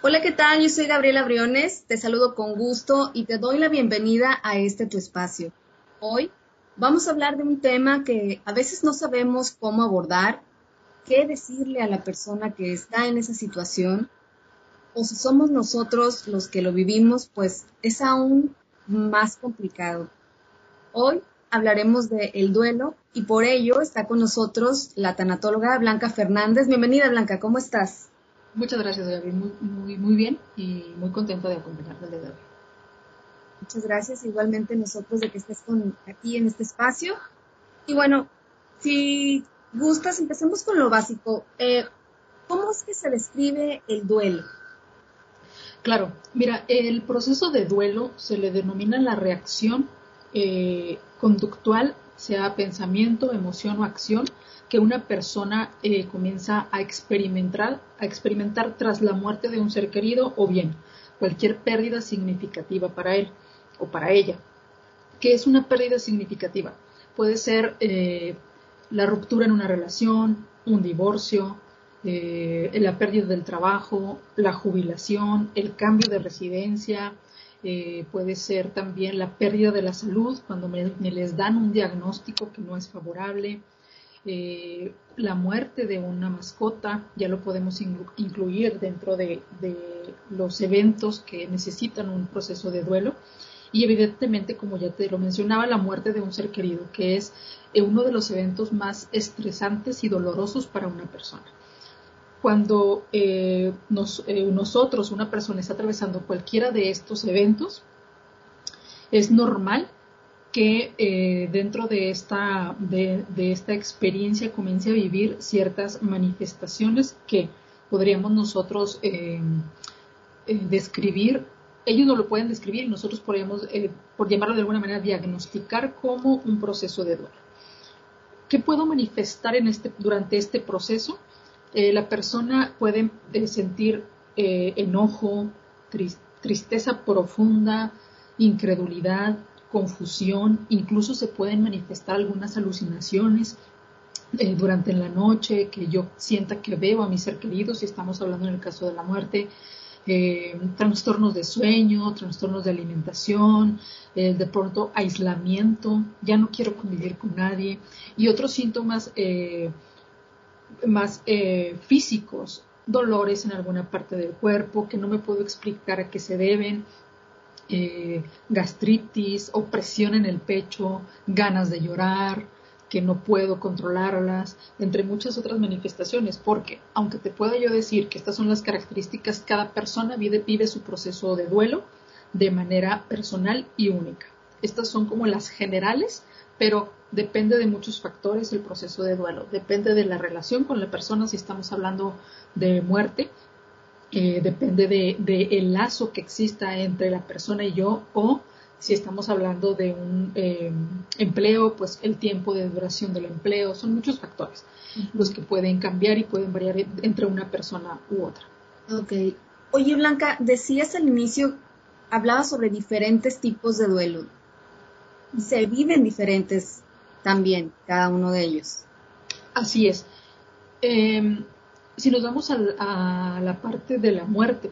Hola, ¿qué tal? Yo soy Gabriela Briones, te saludo con gusto y te doy la bienvenida a este tu espacio. Hoy vamos a hablar de un tema que a veces no sabemos cómo abordar, qué decirle a la persona que está en esa situación, o si somos nosotros los que lo vivimos, pues es aún más complicado. Hoy hablaremos de el duelo y por ello está con nosotros la tanatóloga Blanca Fernández. Bienvenida Blanca, ¿cómo estás? Muchas gracias, Gaby. Muy, muy, muy bien y muy contenta de día de hoy. Muchas gracias. Igualmente nosotros de que estés con, aquí en este espacio. Y bueno, si gustas, empecemos con lo básico. Eh, ¿Cómo es que se describe el duelo? Claro, mira, el proceso de duelo se le denomina la reacción eh, conductual, sea pensamiento, emoción o acción, que una persona eh, comienza a experimentar, a experimentar tras la muerte de un ser querido o bien cualquier pérdida significativa para él o para ella. ¿Qué es una pérdida significativa? Puede ser eh, la ruptura en una relación, un divorcio, eh, la pérdida del trabajo, la jubilación, el cambio de residencia, puede ser también la pérdida de la salud cuando me, les dan un diagnóstico que no es favorable, eh, la muerte de una mascota, ya lo podemos incluir dentro de, los eventos que necesitan un proceso de duelo. Y evidentemente, como ya te lo mencionaba, la muerte de un ser querido, que es eh, uno de los eventos más estresantes y dolorosos para una persona. Cuando eh, nosotros, una persona, está atravesando cualquiera de estos eventos, es normal que eh, dentro de esta, de, esta experiencia comience a vivir ciertas manifestaciones que podríamos nosotros eh, eh, describir. Ellos no lo pueden describir y nosotros podríamos, por llamarlo de alguna manera, diagnosticar como un proceso de duelo. ¿Qué puedo manifestar en este, durante este proceso? La persona puede sentir enojo, tristeza profunda, incredulidad, confusión, incluso se pueden manifestar algunas alucinaciones eh, durante la noche, que yo sienta que veo a mi ser querido, si estamos hablando en el caso de la muerte, eh, trastornos de sueño, trastornos de alimentación, eh, de pronto aislamiento, ya no quiero convivir con nadie, y otros síntomas más físicos, dolores en alguna parte del cuerpo que no me puedo explicar a qué se deben, eh, gastritis, opresión en el pecho, ganas de llorar, que no puedo controlarlas, entre muchas otras manifestaciones, porque aunque te pueda yo decir que estas son las características, cada persona vive su proceso de duelo de manera personal y única. Estas son como las generales, pero depende de muchos factores el proceso de duelo. Depende de la relación con la persona, si estamos hablando de muerte, eh, depende del de, el lazo que exista entre la persona y yo o si estamos hablando de un eh, empleo, pues el tiempo de duración del empleo, son muchos factores los que pueden cambiar y pueden variar entre una persona u otra. Ok. Oye, Blanca, decías al inicio, hablabas sobre diferentes tipos de duelo. Se viven diferentes también, cada uno de ellos. Así es. Eh, si nos vamos a, la parte de la muerte,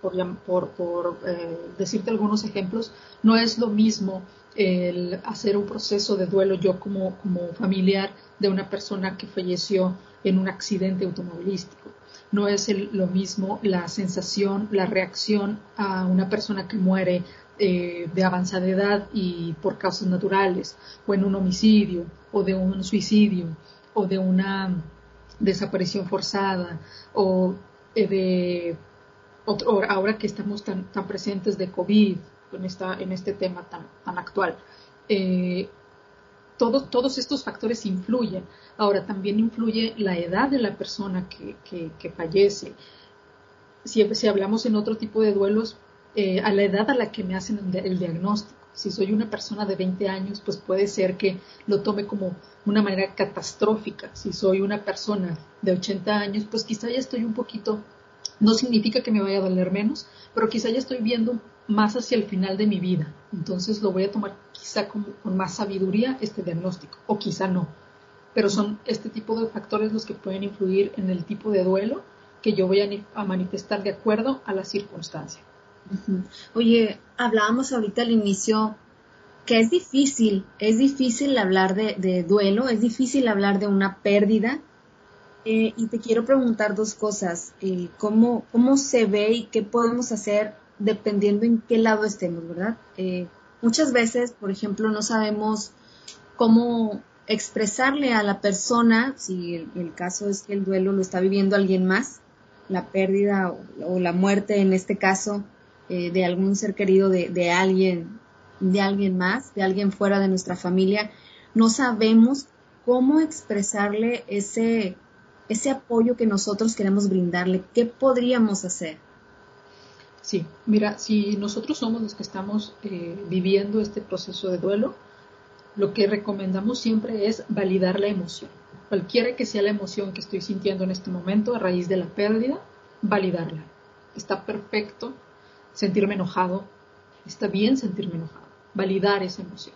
por, por, eh, decirte algunos ejemplos, no es lo mismo el hacer un proceso de duelo yo como, como familiar de una persona que falleció en un accidente automovilístico. No es lo mismo la sensación, la reacción a una persona que muere eh, de avanzada edad y por causas naturales, o en un homicidio, o de un suicidio, o de una desaparición forzada o eh, de ahora que estamos tan, tan presentes de COVID en, esta, en este tema tan, tan actual. Eh, todos estos factores influyen. Ahora también influye la edad de la persona que, que, fallece. Si, si, hablamos en otro tipo de duelos, eh, a la edad a la que me hacen el diagnóstico. Si soy una persona de 20 años, pues puede ser que lo tome como una manera catastrófica. Si soy una persona de 80 años, pues quizá ya estoy un poquito, no significa que me vaya a doler menos, pero quizá ya estoy viendo más hacia el final de mi vida. Entonces lo voy a tomar quizá con, con más sabiduría este diagnóstico, o quizá no. Pero son este tipo de factores los que pueden influir en el tipo de duelo que yo voy a, manifestar de acuerdo a la circunstancia. Oye, hablábamos ahorita al inicio que es difícil, es difícil hablar de, duelo, es difícil hablar de una pérdida. Eh, y te quiero preguntar dos cosas. Eh, ¿cómo, ¿Cómo se ve y qué podemos hacer dependiendo en qué lado estemos, verdad? Eh, muchas veces, por ejemplo, no sabemos cómo expresarle a la persona, si el, caso es que el duelo lo está viviendo alguien más, la pérdida o, la muerte en este caso de algún ser querido de, de alguien de alguien más, de alguien fuera de nuestra familia, no sabemos cómo expresarle ese, ese apoyo que nosotros queremos brindarle. ¿Qué podríamos hacer? Sí, mira, si nosotros somos los que estamos eh, viviendo este proceso de duelo, lo que recomendamos siempre es validar la emoción. Cualquiera que sea la emoción que estoy sintiendo en este momento a raíz de la pérdida, validarla. Está perfecto sentirme enojado, está bien sentirme enojado validar esa emoción,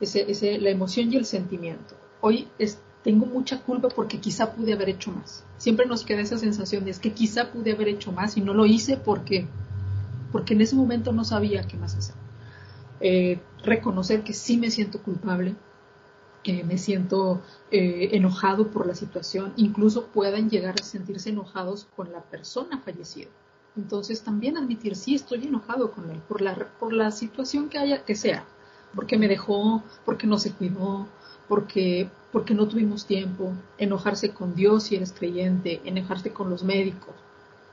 ese, la emoción y el sentimiento. Hoy tengo mucha culpa porque quizá pude haber hecho más. Siempre nos queda esa sensación de es que quizá pude haber hecho más y no lo hice porque, porque en ese momento no sabía qué más hacer. Eh, reconocer que sí me siento culpable, que me siento eh, enojado por la situación, incluso puedan llegar a sentirse enojados con la persona fallecida. Entonces también admitir, sí, estoy enojado con él por la, por la situación que haya, que sea, porque me dejó, porque no se cuidó, porque, porque no tuvimos tiempo, enojarse con Dios si eres creyente, enojarse con los médicos,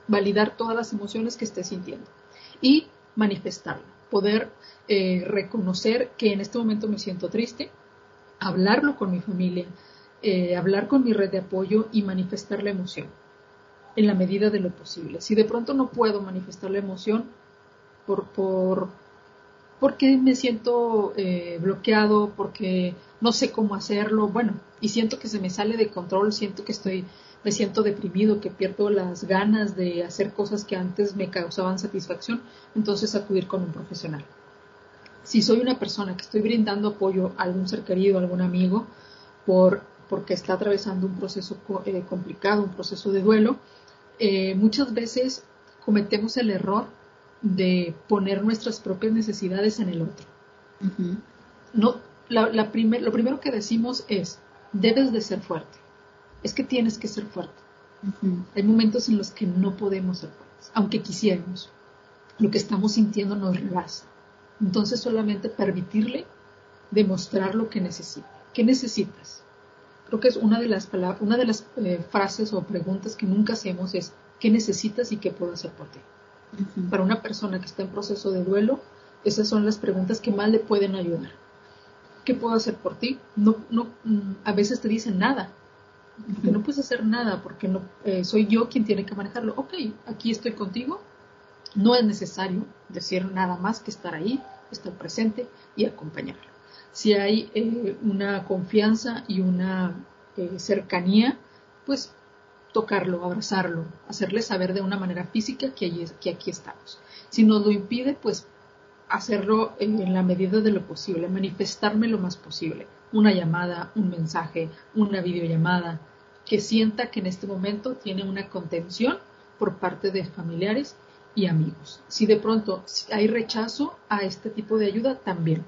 validar todas las emociones que estés sintiendo y manifestarlo, poder eh, reconocer que en este momento me siento triste, hablarlo con mi familia, eh, hablar con mi red de apoyo y manifestar la emoción en la medida de lo posible. Si de pronto no puedo manifestar la emoción por, por porque me siento eh, bloqueado, porque no sé cómo hacerlo, bueno, y siento que se me sale de control, siento que estoy, me siento deprimido, que pierdo las ganas de hacer cosas que antes me causaban satisfacción, entonces acudir con un profesional. Si soy una persona que estoy brindando apoyo a algún ser querido, a algún amigo, por, porque está atravesando un proceso eh, complicado, un proceso de duelo, eh, muchas veces cometemos el error de poner nuestras propias necesidades en el otro. no, la, lo primero que decimos es, debes de ser fuerte. Es que tienes que ser fuerte. Hay momentos en los que no podemos ser fuertes, aunque quisiéramos. Lo que estamos sintiendo nos rebasa. Entonces solamente permitirle demostrar lo que necesita. ¿Qué necesitas? Creo que es una de las, una de las eh, frases o preguntas que nunca hacemos es ¿qué necesitas y qué puedo hacer por ti? Para una persona que está en proceso de duelo, esas son las preguntas que más le pueden ayudar. ¿Qué puedo hacer por ti? No, no, mm, a veces te dicen nada, porque no puedes hacer nada, porque no, eh, soy yo quien tiene que manejarlo. Ok, aquí estoy contigo. No es necesario decir nada más que estar ahí, estar presente y acompañarlo si hay eh, una confianza y una eh, cercanía, pues tocarlo, abrazarlo, hacerle saber de una manera física que, que aquí estamos. Si nos lo impide, pues hacerlo en, la medida de lo posible, manifestarme lo más posible. Una llamada, un mensaje, una videollamada, que sienta que en este momento tiene una contención por parte de familiares y amigos. Si de pronto hay rechazo a este tipo de ayuda, también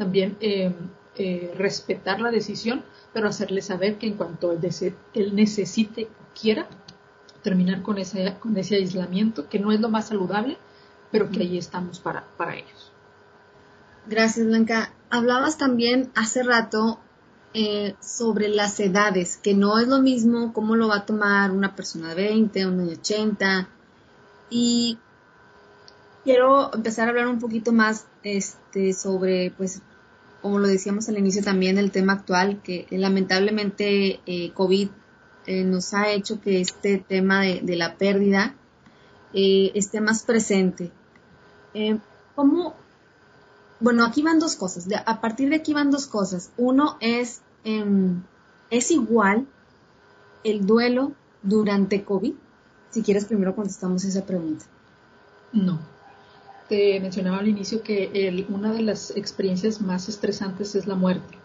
también eh, eh, respetar la decisión, pero hacerle saber que en cuanto él, necesite o quiera, terminar con ese, con ese aislamiento, que no es lo más saludable, pero que ahí estamos para, para ellos. Gracias, Blanca. Hablabas también hace rato eh, sobre las edades, que no es lo mismo cómo lo va a tomar una persona de 20, una de 80. Y quiero empezar a hablar un poquito más este, sobre pues como lo decíamos al inicio también, el tema actual, que lamentablemente eh, COVID eh, nos ha hecho que este tema de, la pérdida eh, esté más presente. ¿Cómo? Bueno, aquí van dos cosas. a partir de aquí van dos cosas. Uno es, em, ¿es igual el duelo durante COVID? Si quieres, primero contestamos esa pregunta. No te mencionaba al inicio que una de las experiencias más estresantes es la muerte.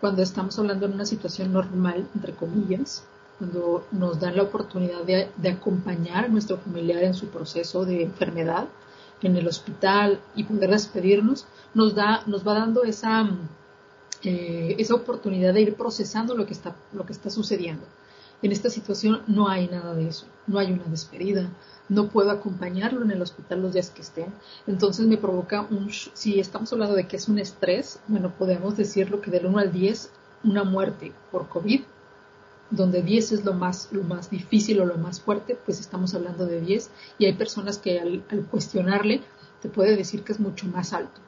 Cuando estamos hablando en una situación normal, entre comillas, cuando nos dan la oportunidad de, acompañar a nuestro familiar en su proceso de enfermedad en el hospital y poder despedirnos, nos, da, nos va dando esa, eh, esa oportunidad de ir procesando lo que, está, lo que está sucediendo. En esta situación no hay nada de eso, no hay una despedida, no puedo acompañarlo en el hospital los días que estén. Entonces me provoca un, si estamos hablando de que es un estrés, bueno, podemos decirlo que del 1 al 10, una muerte por COVID, donde 10 es lo más, lo más difícil o lo más fuerte, pues estamos hablando de 10 y hay personas que al, cuestionarle te puede decir que es mucho más alto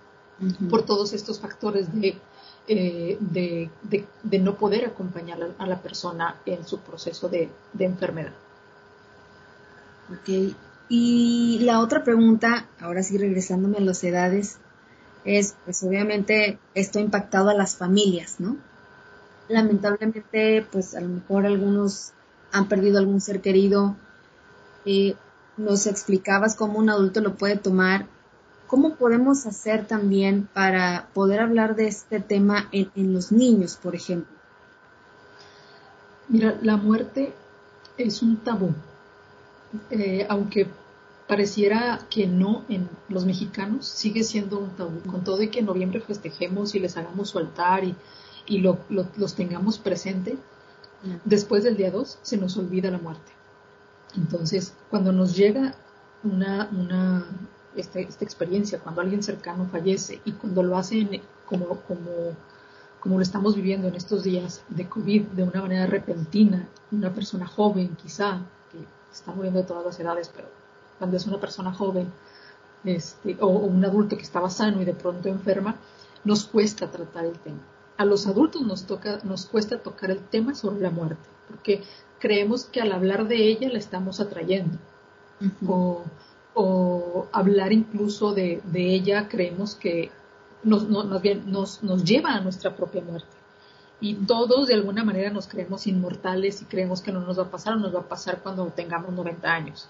por todos estos factores de, eh, de, de, no poder acompañar a, la persona en su proceso de, enfermedad. Ok. Y la otra pregunta, ahora sí regresándome a las edades, es, pues obviamente esto ha impactado a las familias, ¿no? Lamentablemente, pues a lo mejor algunos han perdido algún ser querido. Eh, nos explicabas cómo un adulto lo puede tomar. ¿Cómo podemos hacer también para poder hablar de este tema en, en los niños, por ejemplo? Mira, la muerte es un tabú eh, aunque pareciera que no en los mexicanos, sigue siendo un tabú. Con todo y que en noviembre festejemos y les hagamos su altar y, y lo, los tengamos presente, después del día 2 se nos olvida la muerte. Entonces, cuando nos llega una, una esta, esta, experiencia, cuando alguien cercano fallece y cuando lo hacen como, como, como lo estamos viviendo en estos días de COVID, de una manera repentina, una persona joven quizá, está muriendo de todas las edades, pero cuando es una persona joven este, o, un adulto que estaba sano y de pronto enferma, nos cuesta tratar el tema. A los adultos nos, toca, nos cuesta tocar el tema sobre la muerte, porque creemos que al hablar de ella la estamos atrayendo. o, hablar incluso de, ella creemos que nos, más bien nos, nos lleva a nuestra propia muerte y todos de alguna manera nos creemos inmortales y creemos que no nos va a pasar o nos va a pasar cuando tengamos 90 años.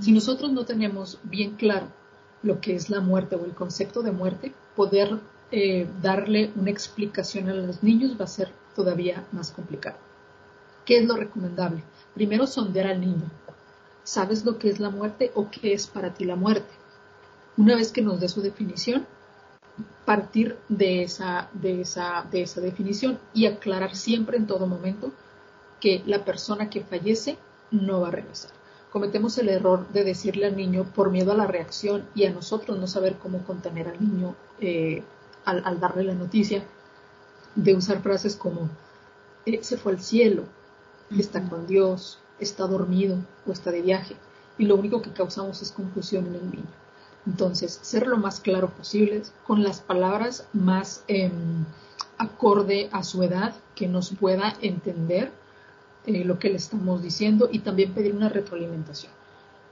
Si nosotros no tenemos bien claro lo que es la muerte o el concepto de muerte, poder eh, darle una explicación a los niños va a ser todavía más complicado. ¿Qué es lo recomendable? Primero sondear al niño. ¿Sabes lo que es la muerte o qué es para ti la muerte? Una vez que nos dé su definición, partir de esa, de esa, de esa definición y aclarar siempre en todo momento que la persona que fallece no va a regresar. Cometemos el error de decirle al niño por miedo a la reacción y a nosotros no saber cómo contener al niño eh, al, darle la noticia, de usar frases como eh, se fue al cielo, está con Dios, está dormido o está de viaje. Y lo único que causamos es confusión en el niño. Entonces, ser lo más claro posible, con las palabras más em, acorde a su edad, que nos pueda entender eh, lo que le estamos diciendo y también pedir una retroalimentación.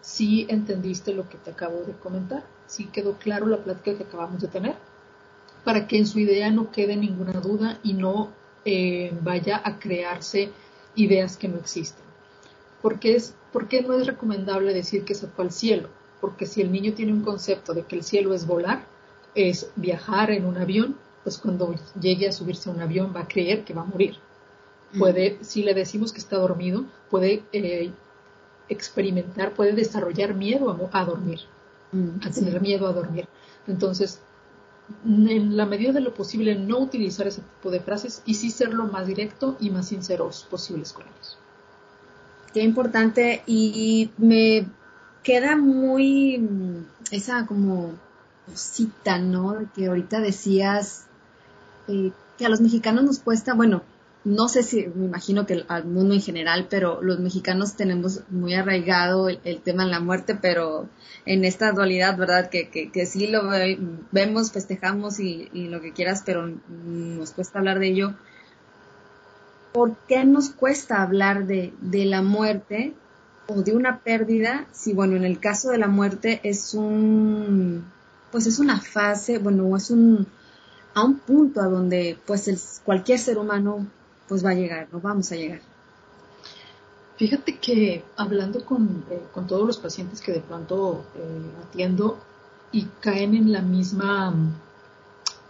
Si entendiste lo que te acabo de comentar, si quedó claro la plática que acabamos de tener, para que en su idea no quede ninguna duda y no eh, vaya a crearse ideas que no existen. Porque es, ¿Por qué no es recomendable decir que se fue al cielo? porque si el niño tiene un concepto de que el cielo es volar, es viajar en un avión, pues cuando llegue a subirse a un avión va a creer que va a morir. Mm. Puede, si le decimos que está dormido, puede eh, experimentar, puede desarrollar miedo a, dormir, mm, a tener miedo a dormir. Entonces, en la medida de lo posible, no utilizar ese tipo de frases y sí ser lo más directo y más sinceros posibles con ellos. Qué importante y me queda muy mm, esa como cosita, ¿no? Que ahorita decías eh, que a los mexicanos nos cuesta, bueno, no sé si, me imagino que al mundo en general, pero los mexicanos tenemos muy arraigado el, tema de la muerte, pero en esta dualidad, ¿verdad? Que, que, sí lo vemos, festejamos y, lo que quieras, pero nos cuesta hablar de ello. ¿Por qué nos cuesta hablar de, de la muerte o de una pérdida, si bueno, en el caso de la muerte es un, pues es una fase, bueno, es un, a un punto a donde pues cualquier ser humano pues va a llegar, no vamos a llegar. Fíjate que hablando con, eh, con todos los pacientes que de pronto eh, atiendo y caen en la misma,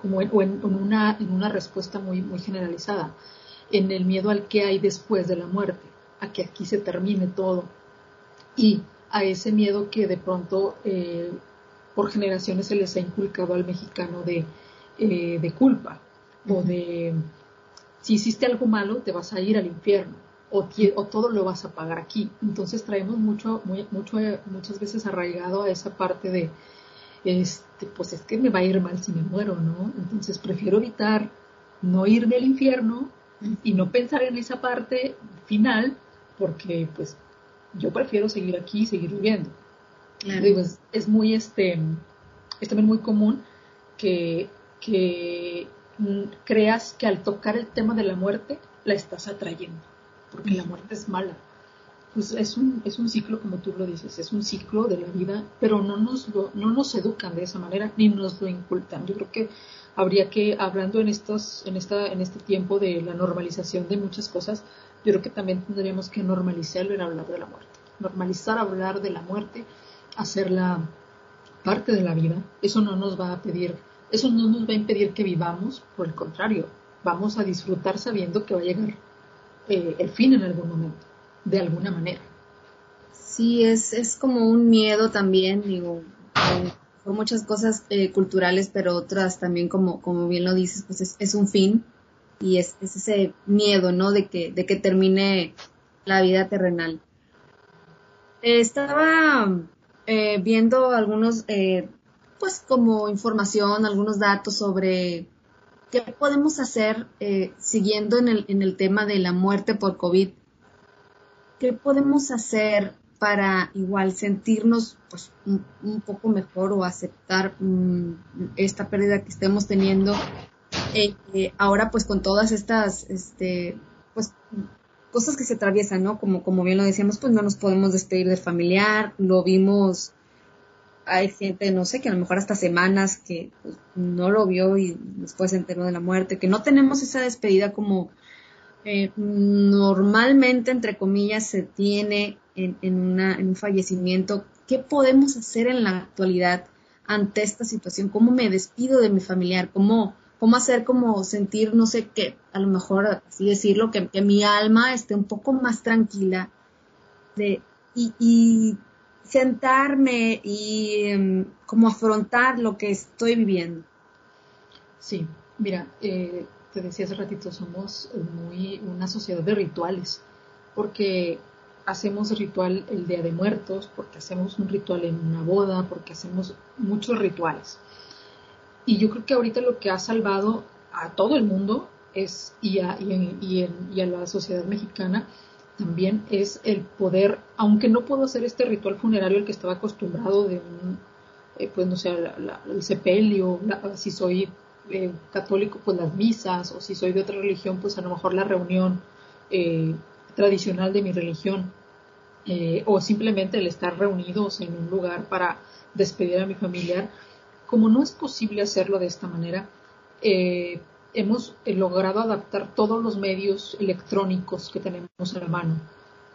como en, o en, una, en una respuesta muy, muy generalizada, en el miedo al que hay después de la muerte a que aquí se termine todo y a ese miedo que de pronto eh, por generaciones se les ha inculcado al mexicano de, eh, de culpa o de si hiciste algo malo te vas a ir al infierno o, o, todo lo vas a pagar aquí. Entonces traemos mucho, muy, mucho, muchas veces arraigado a esa parte de, este, pues es que me va a ir mal si me muero, ¿no? Entonces prefiero evitar no irme al infierno y no pensar en esa parte final porque pues yo prefiero seguir aquí y seguir viviendo. es, muy este es también muy común que, que creas que al tocar el tema de la muerte la estás atrayendo, porque la muerte es mala. Pues es un, es un ciclo, como tú lo dices, es un ciclo de la vida, pero no nos, no nos educan de esa manera ni nos lo incultan. Yo creo que habría que, hablando en, estos, en, esta, en este tiempo de la normalización de muchas cosas, yo creo que también tendríamos que normalizarlo en hablar de la muerte. Normalizar hablar de la muerte, hacerla parte de la vida. Eso no nos va a pedir, eso no nos va a impedir que vivamos, por el contrario, vamos a disfrutar sabiendo que va a llegar eh, el fin en algún momento, de alguna manera. Sí, es, es como un miedo también, digo, por muchas cosas eh, culturales, pero otras también, como, como bien lo dices, pues es, un fin y es, ese miedo, ¿no? De que, de que termine la vida terrenal. estaba eh, viendo algunos, eh, pues como información, algunos datos sobre qué podemos hacer siguiendo en el, en el tema de la muerte por COVID. ¿Qué podemos hacer para igual sentirnos pues, un, poco mejor o aceptar mm, esta pérdida que estemos teniendo eh, eh, ahora pues con todas estas este pues cosas que se atraviesan no como como bien lo decíamos pues no nos podemos despedir del familiar lo vimos hay gente no sé que a lo mejor hasta semanas que pues, no lo vio y después se enteró de la muerte que no tenemos esa despedida como normalmente entre comillas se tiene en, un fallecimiento, ¿qué podemos hacer en la actualidad ante esta situación? ¿Cómo me despido de mi familiar? ¿Cómo, cómo hacer como sentir, no sé qué, a lo mejor así decirlo, que, mi alma esté un poco más tranquila de, y, sentarme y em, como afrontar lo que estoy viviendo? Sí, mira, eh, te decía hace ratito, somos muy una sociedad de rituales, porque hacemos ritual el Día de Muertos, porque hacemos un ritual en una boda, porque hacemos muchos rituales. Y yo creo que ahorita lo que ha salvado a todo el mundo es, y a, la sociedad mexicana también es el poder, aunque no puedo hacer este ritual funerario el que estaba acostumbrado de un, eh, pues no sé, el sepelio, si soy eh, católico, pues las misas, o si soy de otra religión, pues a lo mejor la reunión eh, tradicional de mi religión eh, o simplemente el estar reunidos en un lugar para despedir a mi familiar, como no es posible hacerlo de esta manera, eh, hemos logrado adaptar todos los medios electrónicos que tenemos a la mano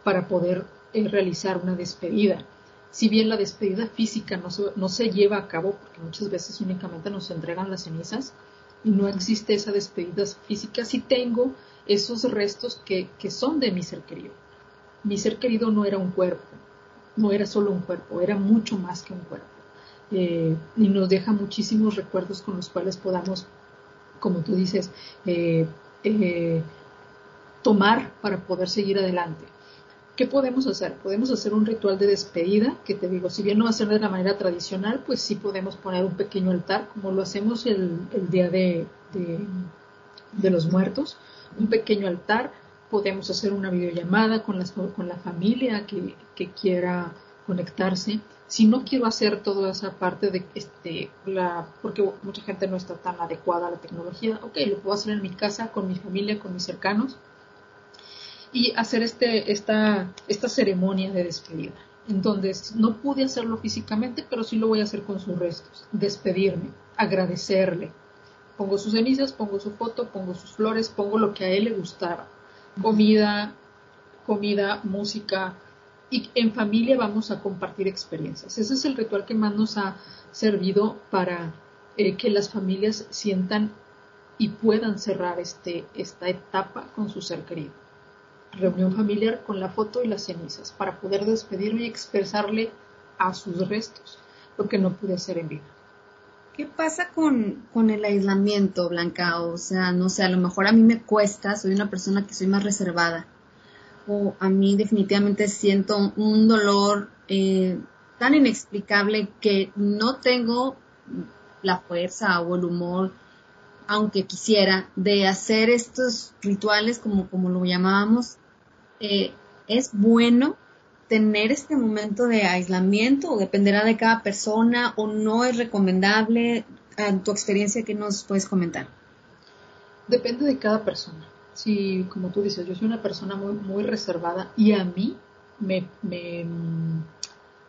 para poder realizar una despedida. Si bien la despedida física no se, no se lleva a cabo, porque muchas veces únicamente nos entregan las cenizas, y no existe esa despedida física, sí tengo esos restos que, son de mi ser querido. Mi ser querido no era un cuerpo, no era solo un cuerpo, era mucho más que un cuerpo. Eh, y nos deja muchísimos recuerdos con los cuales podamos, como tú dices, eh, eh, tomar para poder seguir adelante. ¿Qué podemos hacer? Podemos hacer un ritual de despedida, que te digo, si bien no va a ser de la manera tradicional, pues sí podemos poner un pequeño altar, como lo hacemos el, día de, los muertos un pequeño altar, podemos hacer una videollamada con, con la familia que, quiera conectarse. Si no quiero hacer toda esa parte de este, la, porque mucha gente no está tan adecuada a la tecnología, ok, lo puedo hacer en mi casa, con mi familia, con mis cercanos, y hacer este, esta, ceremonia de despedida, en donde no pude hacerlo físicamente, pero sí lo voy a hacer con sus restos, despedirme, agradecerle, Pongo sus cenizas, pongo su foto, pongo sus flores, pongo lo que a él le gustara. Comida, comida, música. Y en familia vamos a compartir experiencias. Ese es el ritual que más nos ha servido para eh, que las familias sientan y puedan cerrar este, esta etapa con su ser querido. Reunión familiar con la foto y las cenizas para poder despedirme y expresarle a sus restos lo que no pude hacer en vida. ¿Qué pasa con, con, el aislamiento, Blanca? O sea, no sé, a lo mejor a mí me cuesta, soy una persona que soy más reservada. O a mí definitivamente siento un dolor eh, tan inexplicable que no tengo la fuerza o el humor, aunque quisiera, de hacer estos rituales como, como lo llamábamos. Eh, es bueno tener este momento de aislamiento o dependerá de cada persona o no es recomendable? En tu experiencia, ¿qué nos puedes comentar? Depende de cada persona. Si, como tú dices, yo soy una persona muy, muy reservada y a mí me,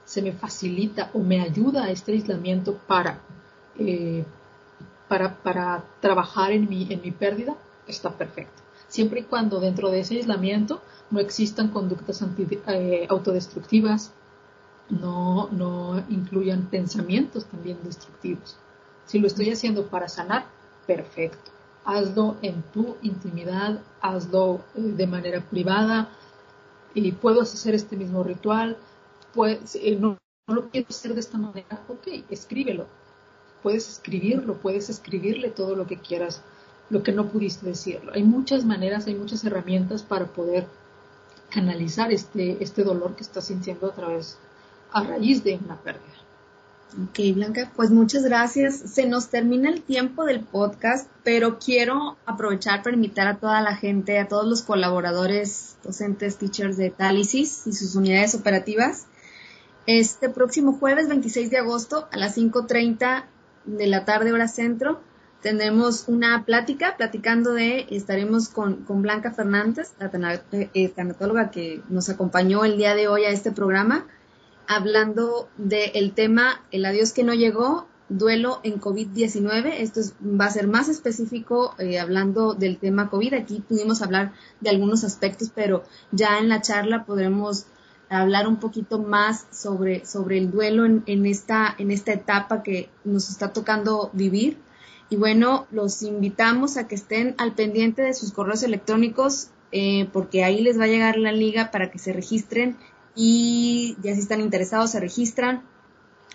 se me facilita o me ayuda este aislamiento para, eh, para, para trabajar en mi, en mi pérdida, está perfecto. Siempre y cuando dentro de ese aislamiento no existan conductas eh, autodestructivas, no, no incluyan pensamientos también destructivos. Si lo estoy haciendo para sanar, perfecto. Hazlo en tu intimidad, hazlo eh, de manera privada y puedo hacer este mismo ritual. Pues, no, no lo quiero hacer de esta manera, ok, escríbelo. Puedes escribirlo, puedes escribirle todo lo que quieras, lo que no pudiste decirlo. Hay muchas maneras, hay muchas herramientas para poder canalizar este, este dolor que estás sintiendo a través, a raíz de una pérdida. Ok, Blanca, pues muchas gracias. Se nos termina el tiempo del podcast, pero quiero aprovechar para invitar a toda la gente, a todos los colaboradores, docentes, teachers de Talisis y sus unidades operativas. Este próximo jueves 26 de agosto a las 5.30 de la tarde hora centro tendremos una plática, platicando de, estaremos con, Blanca Fernández, la eh, tanatóloga que nos acompañó el día de hoy a este programa, hablando del tema El adiós que no llegó, duelo en COVID-19. Esto va a ser más específico eh, hablando del tema COVID. Aquí pudimos hablar de algunos aspectos, pero ya en la charla podremos hablar un poquito más sobre, sobre el duelo en, en, esta, en esta etapa que nos está tocando vivir y bueno, los invitamos a que estén al pendiente de sus correos electrónicos eh, porque ahí les va a llegar la liga para que se registren y ya si están interesados se registran.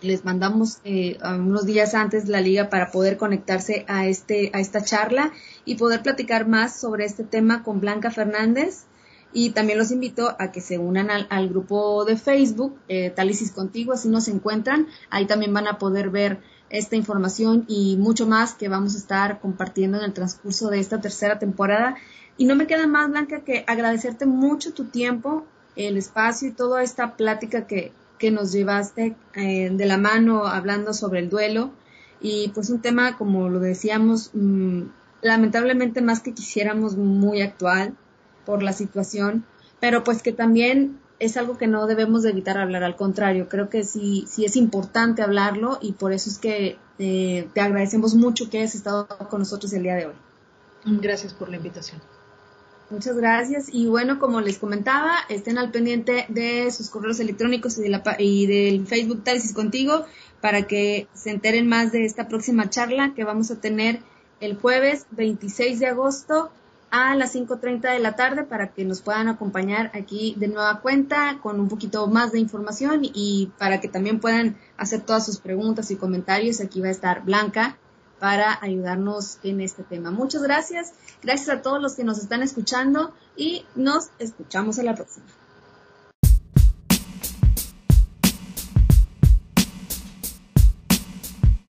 Les mandamos eh, unos días antes la liga para poder conectarse a, este, a esta charla y poder platicar más sobre este tema con Blanca Fernández. Y también los invito a que se unan al, grupo de Facebook, eh, Talisis Contigo, así nos encuentran. Ahí también van a poder ver esta información y mucho más que vamos a estar compartiendo en el transcurso de esta tercera temporada. Y no me queda más, Blanca, que agradecerte mucho tu tiempo, el espacio y toda esta plática que, que nos llevaste eh, de la mano hablando sobre el duelo. Y pues un tema, como lo decíamos, mm, lamentablemente más que quisiéramos muy actual por la situación, pero pues que también es algo que no debemos de evitar hablar, al contrario, creo que sí, sí es importante hablarlo y por eso es que eh, te agradecemos mucho que hayas estado con nosotros el día de hoy. Gracias por la invitación. Muchas gracias. Y bueno, como les comentaba, estén al pendiente de sus correos electrónicos y, de la, y del Facebook Tálisis Contigo para que se enteren más de esta próxima charla que vamos a tener el jueves 26 de agosto a las 5.30 de la tarde para que nos puedan acompañar aquí de nueva cuenta con un poquito más de información y para que también puedan hacer todas sus preguntas y comentarios. Aquí va a estar Blanca para ayudarnos en este tema. Muchas gracias. Gracias a todos los que nos están escuchando y nos escuchamos a la próxima.